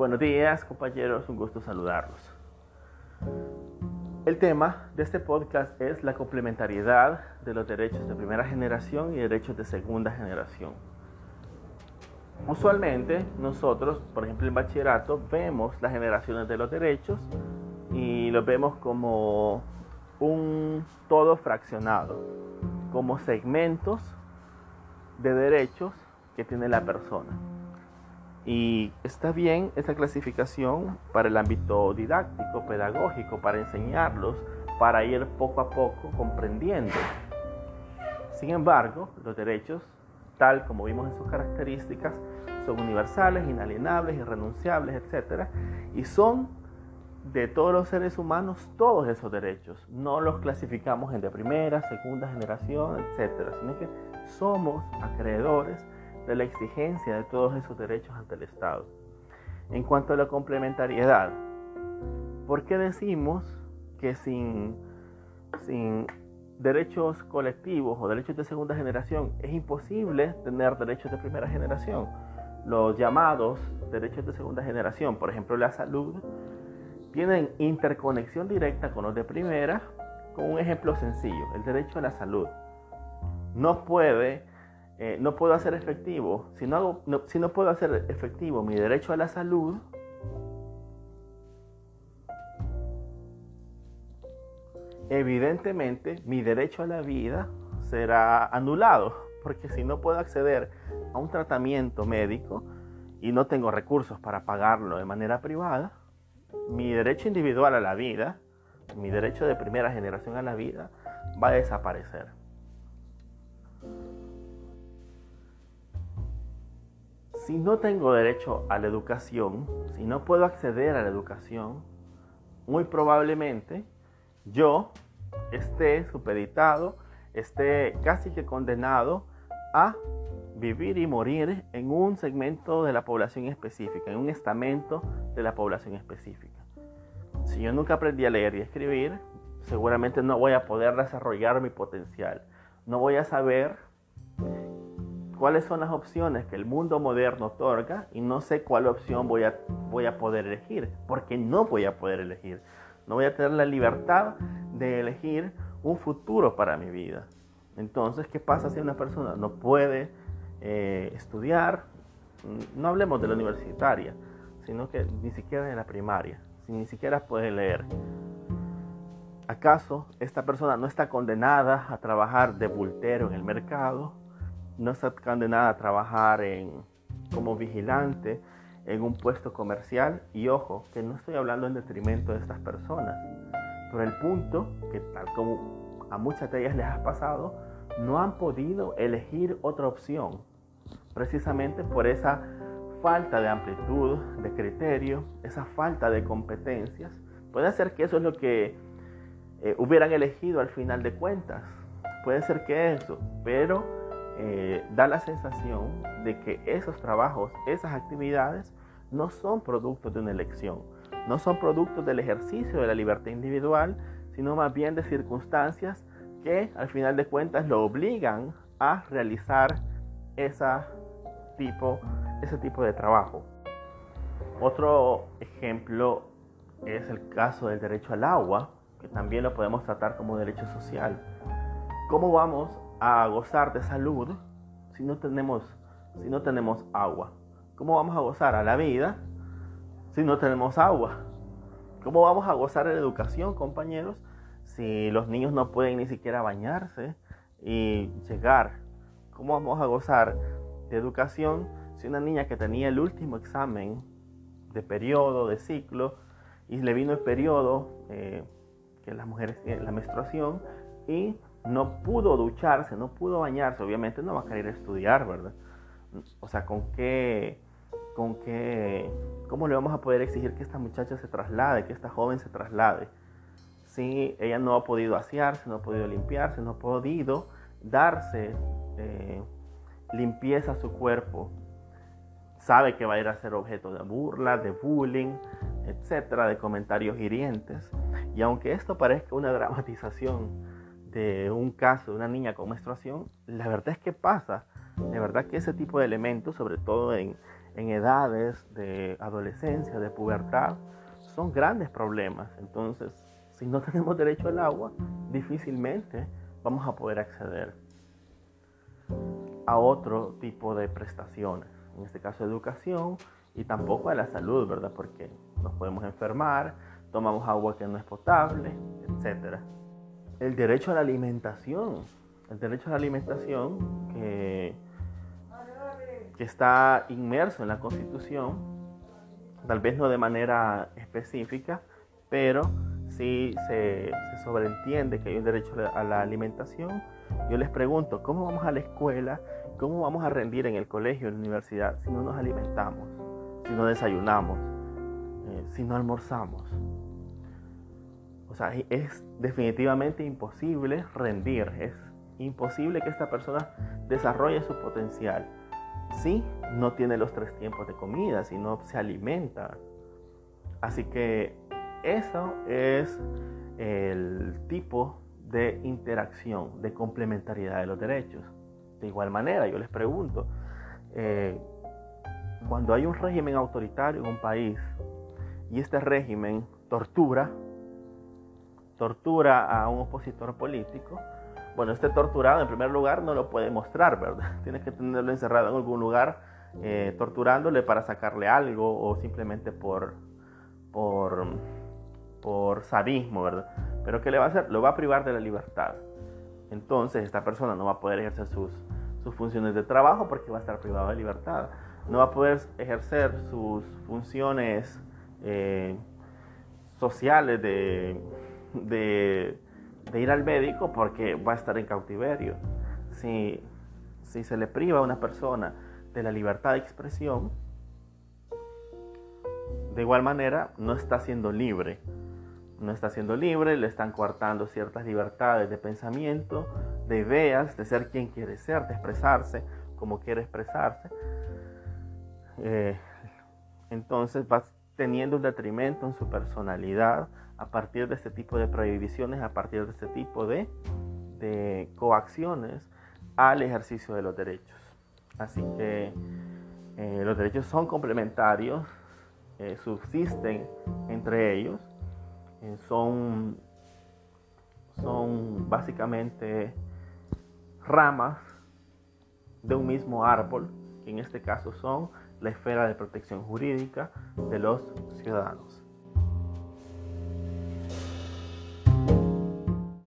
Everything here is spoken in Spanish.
buenos días compañeros, un gusto saludarlos. El tema de este podcast es la complementariedad de los derechos de primera generación y derechos de segunda generación. Usualmente nosotros, por ejemplo en bachillerato, vemos las generaciones de los derechos y los vemos como un todo fraccionado, como segmentos de derechos que tiene la persona. Y está bien esa clasificación para el ámbito didáctico, pedagógico, para enseñarlos, para ir poco a poco comprendiendo. Sin embargo, los derechos, tal como vimos en sus características, son universales, inalienables, irrenunciables, etc. Y son de todos los seres humanos todos esos derechos. No los clasificamos en de primera, segunda generación, etc. Sino que somos acreedores de la exigencia de todos esos derechos ante el Estado. En cuanto a la complementariedad, ¿por qué decimos que sin, sin derechos colectivos o derechos de segunda generación es imposible tener derechos de primera generación? Los llamados derechos de segunda generación, por ejemplo la salud, tienen interconexión directa con los de primera, con un ejemplo sencillo, el derecho a la salud. No puede eh, no puedo hacer efectivo, si no, si no puedo hacer efectivo mi derecho a la salud, evidentemente mi derecho a la vida será anulado, porque si no puedo acceder a un tratamiento médico y no tengo recursos para pagarlo de manera privada, mi derecho individual a la vida, mi derecho de primera generación a la vida, va a desaparecer. Si no tengo derecho a la educación, si no puedo acceder a la educación, muy probablemente yo esté supeditado, esté casi que condenado a vivir y morir en un segmento de la población específica, en un estamento de la población específica. Si yo nunca aprendí a leer y escribir, seguramente no voy a poder desarrollar mi potencial. No voy a saber cuáles son las opciones que el mundo moderno otorga y no sé cuál opción voy a, voy a poder elegir, porque no voy a poder elegir. No voy a tener la libertad de elegir un futuro para mi vida. Entonces, ¿qué pasa si una persona no puede eh, estudiar? No hablemos de la universitaria, sino que ni siquiera de la primaria, si ni siquiera puede leer. ¿Acaso esta persona no está condenada a trabajar de bultero en el mercado? No está condenada a trabajar en, como vigilante en un puesto comercial. Y ojo, que no estoy hablando en detrimento de estas personas. Pero el punto, que tal como a muchas de ellas les ha pasado, no han podido elegir otra opción. Precisamente por esa falta de amplitud de criterio, esa falta de competencias. Puede ser que eso es lo que eh, hubieran elegido al final de cuentas. Puede ser que eso, pero eh, da la sensación de que esos trabajos, esas actividades, no son productos de una elección, no son productos del ejercicio de la libertad individual, sino más bien de circunstancias que al final de cuentas lo obligan a realizar esa tipo, ese tipo de trabajo. Otro ejemplo es el caso del derecho al agua, que también lo podemos tratar como derecho social. ¿Cómo vamos a gozar de salud si no tenemos, si no tenemos agua? ¿Cómo vamos a gozar a la vida si no tenemos agua? ¿Cómo vamos a gozar de educación, compañeros, si los niños no pueden ni siquiera bañarse y llegar? ¿Cómo vamos a gozar de educación si una niña que tenía el último examen de periodo, de ciclo, y le vino el periodo, eh, que las mujeres tienen la menstruación, y no pudo ducharse, no pudo bañarse, obviamente no va a querer estudiar, ¿verdad? O sea, ¿con qué, con qué, cómo le vamos a poder exigir que esta muchacha se traslade, que esta joven se traslade? Si ella no ha podido asearse, no ha podido limpiarse, no ha podido darse eh, limpieza a su cuerpo, sabe que va a ir a ser objeto de burla, de bullying, etcétera, de comentarios hirientes. Y aunque esto parezca una dramatización, de un caso de una niña con menstruación, la verdad es que pasa. De verdad que ese tipo de elementos, sobre todo en, en edades de adolescencia, de pubertad, son grandes problemas. Entonces, si no tenemos derecho al agua, difícilmente vamos a poder acceder a otro tipo de prestaciones, en este caso educación y tampoco a la salud, ¿verdad? Porque nos podemos enfermar, tomamos agua que no es potable, etc. El derecho a la alimentación, el derecho a la alimentación que, que está inmerso en la Constitución, tal vez no de manera específica, pero sí se, sobreentiende que hay un derecho a la alimentación. Yo les pregunto, ¿cómo vamos a la escuela? ¿Cómo vamos a rendir en el colegio, en la universidad, si no nos alimentamos, si no desayunamos, eh, si no almorzamos? O sea, es definitivamente imposible rendir, es imposible que esta persona desarrolle su potencial si no tiene los tres tiempos de comida, si no se alimenta. Así que eso es el tipo de interacción, de complementariedad de los derechos. De igual manera, yo les pregunto, eh, cuando hay un régimen autoritario en un país y este régimen tortura, tortura a un opositor político, bueno, este torturado en primer lugar no lo puede mostrar, ¿verdad? Tienes que tenerlo encerrado en algún lugar eh, torturándole para sacarle algo o simplemente por, por, por sadismo, ¿verdad? Pero ¿qué le va a hacer? Lo va a privar de la libertad. Entonces esta persona no va a poder ejercer sus, sus funciones de trabajo porque va a estar privado de libertad. No va a poder ejercer sus funciones eh, sociales de de, ir al médico porque va a estar en cautiverio. Si, si se le priva a una persona de la libertad de expresión, de igual manera no está siendo libre. No está siendo libre, le están coartando ciertas libertades de pensamiento, de ideas, de ser quien quiere ser, de expresarse como quiere expresarse. Eh, entonces va teniendo un detrimento en su personalidad, a partir de este tipo de prohibiciones, a partir de este tipo de, coacciones al ejercicio de los derechos. Así que eh, los derechos son complementarios, eh, subsisten entre ellos, eh, son, son básicamente ramas de un mismo árbol, que en este caso son la esfera de protección jurídica de los ciudadanos.